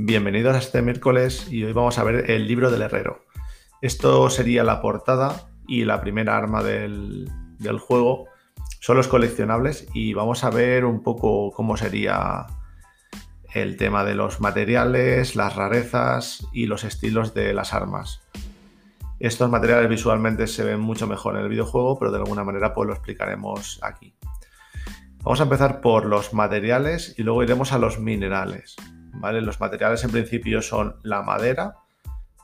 Bienvenidos a este miércoles y hoy vamos a ver el libro del herrero. Esto sería la portada y la primera arma del, juego. Son los coleccionables y vamos a ver un poco cómo sería el tema de los materiales, las rarezas y los estilos de las armas. Estos materiales visualmente se ven mucho mejor en el videojuego, pero de alguna manera pues lo explicaremos aquí. Vamos a empezar por los materiales y luego iremos a los minerales. Los materiales en principio son la madera,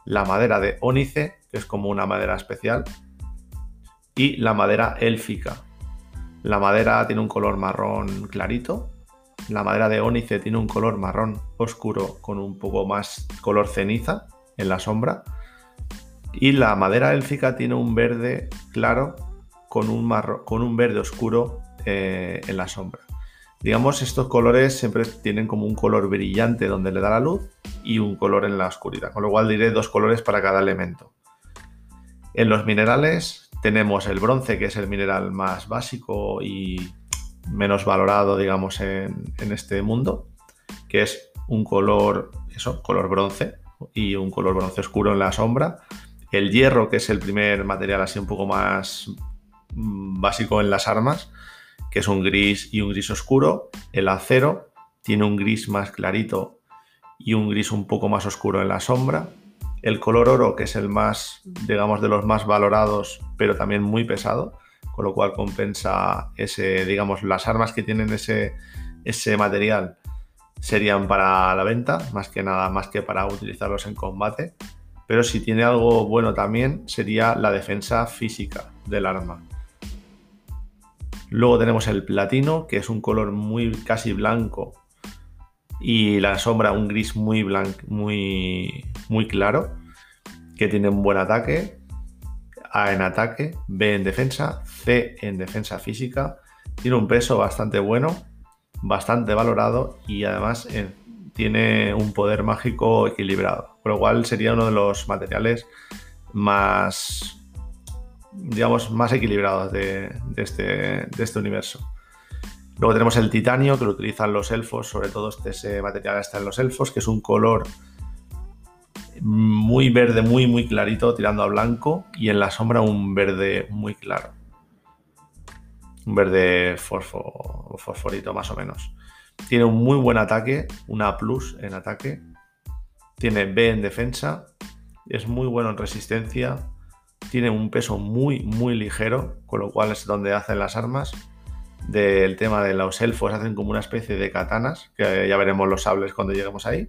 la madera de ónice, que es como una madera especial, y la madera élfica. La madera tiene un color marrón clarito, la madera de ónice tiene un color marrón oscuro con un poco más color ceniza en la sombra, y la madera élfica tiene un verde claro con un, con un verde oscuro eh, en la sombra. Digamos, estos colores siempre tienen como un color brillante donde le da la luz y un color en la oscuridad, con lo cual diré dos colores para cada elemento. En los minerales tenemos el bronce, que es el mineral más básico y menos valorado, digamos, en, este mundo, que es un color, eso, color bronce y un color bronce oscuro en la sombra. El hierro, que es el primer material así un poco más mm, básico en las armas, que es un gris y un gris oscuro. El acero tiene un gris más clarito y un gris un poco más oscuro en la sombra. El color oro, que es el más, digamos, de los más valorados, pero también muy pesado, con lo cual compensa ese, digamos, las armas que tienen ese, ese material serían para la venta, más que nada, más que para utilizarlos en combate. Pero si tiene algo bueno también sería la defensa física del arma. Luego tenemos el platino, que es un color muy casi blanco. Y la sombra, un gris muy blanco, muy, muy claro. Que tiene un buen ataque. A en ataque, B en defensa, C en defensa física. Tiene un peso bastante bueno, bastante valorado y además eh, tiene un poder mágico equilibrado. Por lo cual sería uno de los materiales más digamos, más equilibrados este, de, este, universo. Luego tenemos el titanio, que lo utilizan los elfos, sobre todo este ese material está en los elfos, que es un color muy verde, muy, muy clarito, tirando a blanco, y en la sombra un verde muy claro. Un verde fosforito, más o menos. Tiene un muy buen ataque, una plus en ataque. Tiene B en defensa. Es muy bueno en resistencia tiene un peso muy, muy ligero, con lo cual es donde hacen las armas. Del tema de los elfos hacen como una especie de katanas, que ya veremos los sables cuando lleguemos ahí.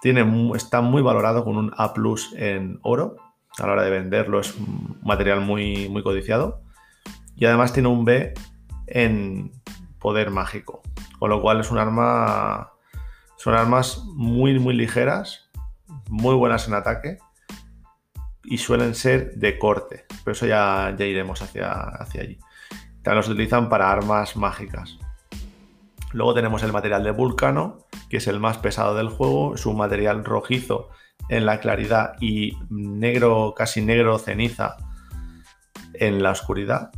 Tiene, está muy valorado con un A en oro. A la hora de venderlo es un material muy, muy codiciado. Y además tiene un B en poder mágico. Con lo cual es un arma. Son armas muy, muy ligeras, muy buenas en ataque y suelen ser de corte, pero eso ya, ya iremos hacia, hacia allí. También los utilizan para armas mágicas. Luego tenemos el material de Vulcano, que es el más pesado del juego, es un material rojizo en la claridad y negro, casi negro ceniza en la oscuridad.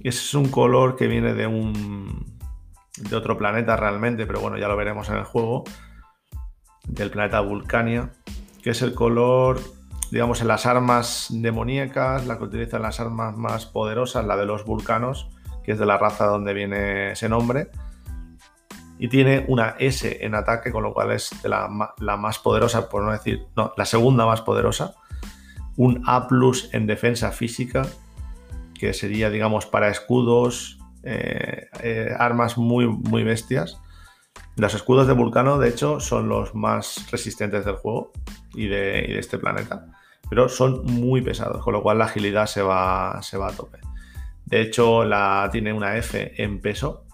Es un color que viene de un de otro planeta realmente, pero bueno, ya lo veremos en el juego, del planeta Vulcania, que es el color digamos, en las armas demoníacas, la que utilizan las armas más poderosas, la de los vulcanos, que es de la raza donde viene ese nombre. Y tiene una S en ataque, con lo cual es la, más poderosa, por no decir, no, la segunda más poderosa. Un A en defensa física, que sería, digamos, para escudos, eh, eh, armas muy, muy bestias. Los escudos de Vulcano, de hecho, son los más resistentes del juego y de este planeta pero son muy pesados, con lo cual la agilidad se va, se va a tope. De hecho, la, tiene una F en peso,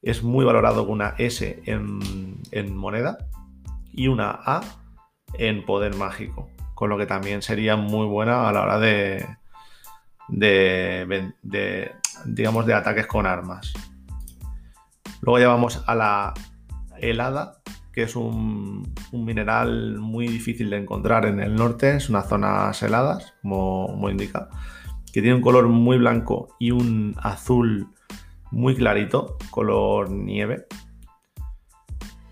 es muy valorado con una S en, moneda y una A en poder mágico, con lo que también sería muy buena a la hora de, de, de digamos, de ataques con armas. Luego ya vamos a la helada, que es un, mineral muy difícil de encontrar en el norte, es unas zonas heladas, como, indica, que tiene un color muy blanco y un azul muy clarito, color nieve.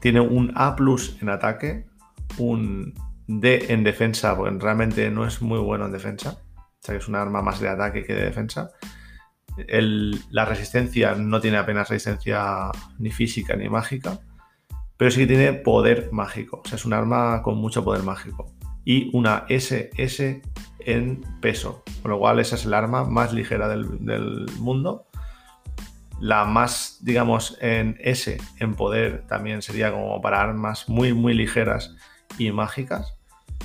Tiene un A en ataque, un D en defensa, porque realmente no es muy bueno en defensa. O sea que es un arma más de ataque que de defensa. la resistencia no tiene apenas resistencia ni física ni mágica pero sí que tiene poder mágico. O sea, es un arma con mucho poder mágico. Y una SS en peso. Con lo cual, esa es el arma más ligera del, mundo. La más, digamos, en S, en poder, también sería como para armas muy, muy ligeras y mágicas.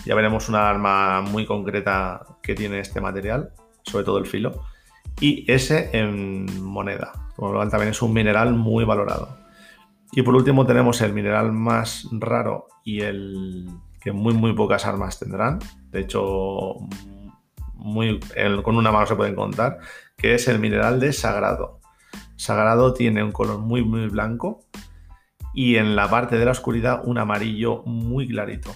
Ya veremos una arma muy concreta que tiene este material, sobre todo el filo. Y S en moneda, con lo cual también es un mineral muy valorado. Y por último tenemos el mineral más raro y el que muy muy pocas armas tendrán. De hecho, muy, con una mano se pueden contar, que es el mineral de sagrado. Sagrado tiene un color muy muy blanco y en la parte de la oscuridad un amarillo muy clarito.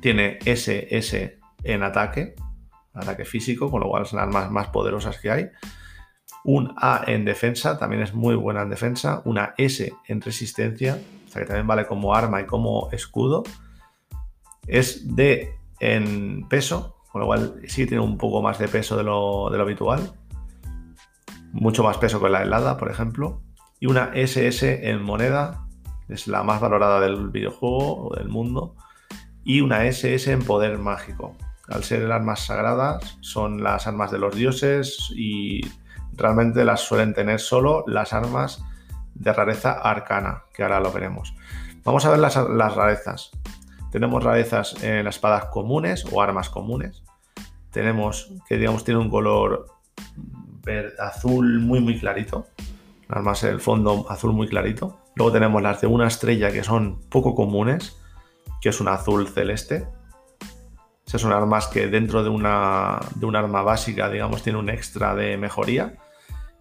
Tiene SS en ataque, ataque físico, con lo cual son armas más poderosas que hay un A en defensa, también es muy buena en defensa, una S en resistencia, o sea que también vale como arma y como escudo. Es D en peso, con lo cual sí tiene un poco más de peso de lo, habitual. Mucho más peso que la helada, por ejemplo. Y una SS en moneda, es la más valorada del videojuego o del mundo. Y una SS en poder mágico. Al ser armas sagradas, son las armas de los dioses y realmente las suelen tener solo las armas de rareza arcana, que ahora lo veremos. Vamos a ver las, rarezas. Tenemos rarezas en las espadas comunes o armas comunes. Tenemos que, digamos, tiene un color azul muy, muy clarito. Armas el fondo azul muy clarito. Luego tenemos las de una estrella que son poco comunes, que es un azul celeste. Esas son armas que dentro de una, de un arma básica, digamos, tiene un extra de mejoría.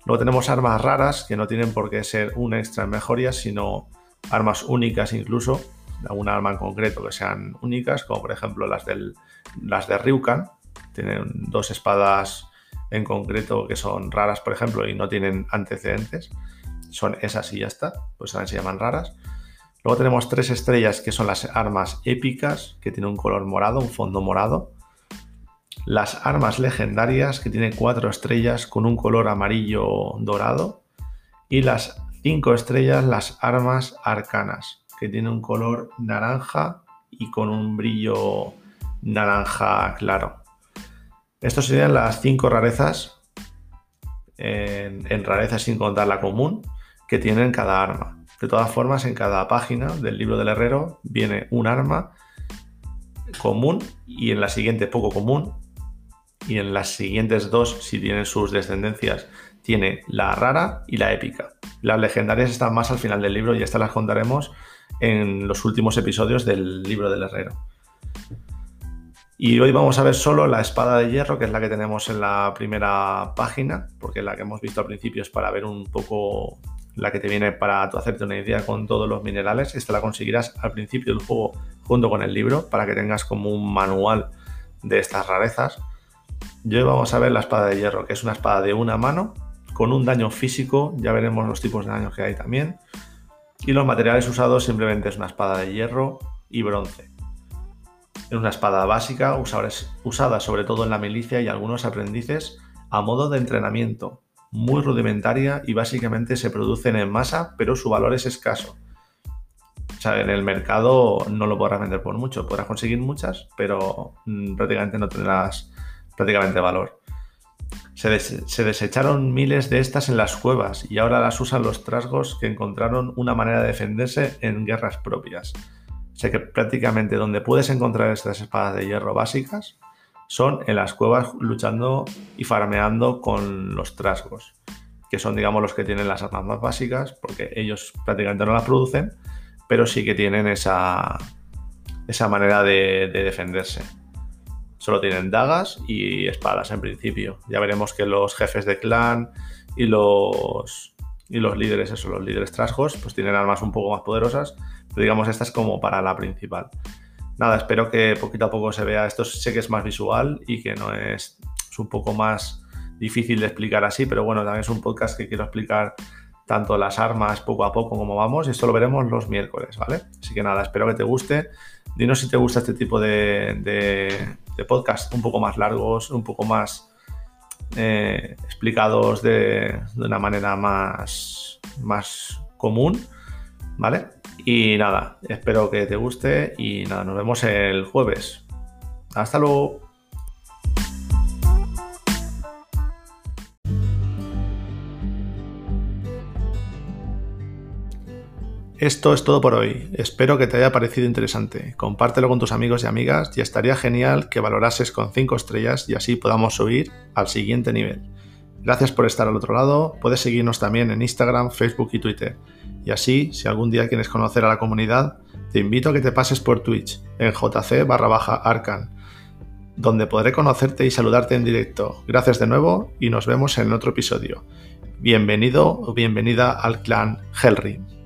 Luego tenemos armas raras que no tienen por qué ser un extra en mejoría, sino armas únicas incluso, alguna arma en concreto que sean únicas, como por ejemplo las, del, las de Ryukan. Tienen dos espadas en concreto que son raras, por ejemplo, y no tienen antecedentes. Son esas y ya está, pues también se llaman raras. Luego tenemos tres estrellas que son las armas épicas, que tienen un color morado, un fondo morado las armas legendarias, que tiene cuatro estrellas con un color amarillo dorado, y las cinco estrellas, las armas arcanas, que tiene un color naranja y con un brillo naranja claro. Estos serían las cinco rarezas, en, en rarezas sin contar la común, que tienen cada arma. De todas formas, en cada página del libro del herrero viene un arma común y en la siguiente poco común y en las siguientes dos, si tienen sus descendencias, tiene la rara y la épica. Las legendarias están más al final del libro y estas las contaremos en los últimos episodios del libro del herrero. Y hoy vamos a ver solo la espada de hierro, que es la que tenemos en la primera página, porque la que hemos visto al principio es para ver un poco la que te viene para hacerte una idea con todos los minerales. Esta la conseguirás al principio del juego junto con el libro, para que tengas como un manual de estas rarezas. Hoy vamos a ver la espada de hierro, que es una espada de una mano con un daño físico, ya veremos los tipos de daños que hay también. Y los materiales usados simplemente es una espada de hierro y bronce. Es una espada básica, usada sobre todo en la milicia y algunos aprendices a modo de entrenamiento, muy rudimentaria y básicamente se producen en masa, pero su valor es escaso. O sea, en el mercado no lo podrás vender por mucho, podrás conseguir muchas, pero mm, prácticamente no tendrás prácticamente valor. Se, desecharon miles de estas en las cuevas y ahora las usan los trasgos que encontraron una manera de defenderse en guerras propias. Sé que prácticamente donde puedes encontrar estas espadas de hierro básicas, son en las cuevas luchando y farmeando con los trasgos, que son, digamos, los que tienen las armas más básicas, porque ellos prácticamente no las producen, pero sí que tienen esa, esa manera de, defenderse. Solo tienen dagas y espadas en principio. Ya veremos que los jefes de clan y los, y los líderes, eso, los líderes trasgos, pues tienen armas un poco más poderosas, pero digamos esta es como para la principal. Nada, espero que poquito a poco se vea, esto sé que es más visual y que no es, un poco más difícil de explicar así, pero bueno, también es un podcast que quiero explicar tanto las armas poco a poco como vamos y esto lo veremos los miércoles, ¿vale? Así que nada, espero que te guste. Dinos si te gusta este tipo de, de, podcast un poco más largos, un poco más eh, explicados de, de, una manera más, más común, ¿vale? Y nada, espero que te guste y nada, nos vemos el jueves. Hasta luego. Esto es todo por hoy. Espero que te haya parecido interesante. Compártelo con tus amigos y amigas y estaría genial que valorases con 5 estrellas y así podamos subir al siguiente nivel. Gracias por estar al otro lado. Puedes seguirnos también en Instagram, Facebook y Twitter. Y así, si algún día quieres conocer a la comunidad, te invito a que te pases por Twitch en jc barra baja arcan, donde podré conocerte y saludarte en directo. Gracias de nuevo y nos vemos en otro episodio. Bienvenido o bienvenida al clan Hellring.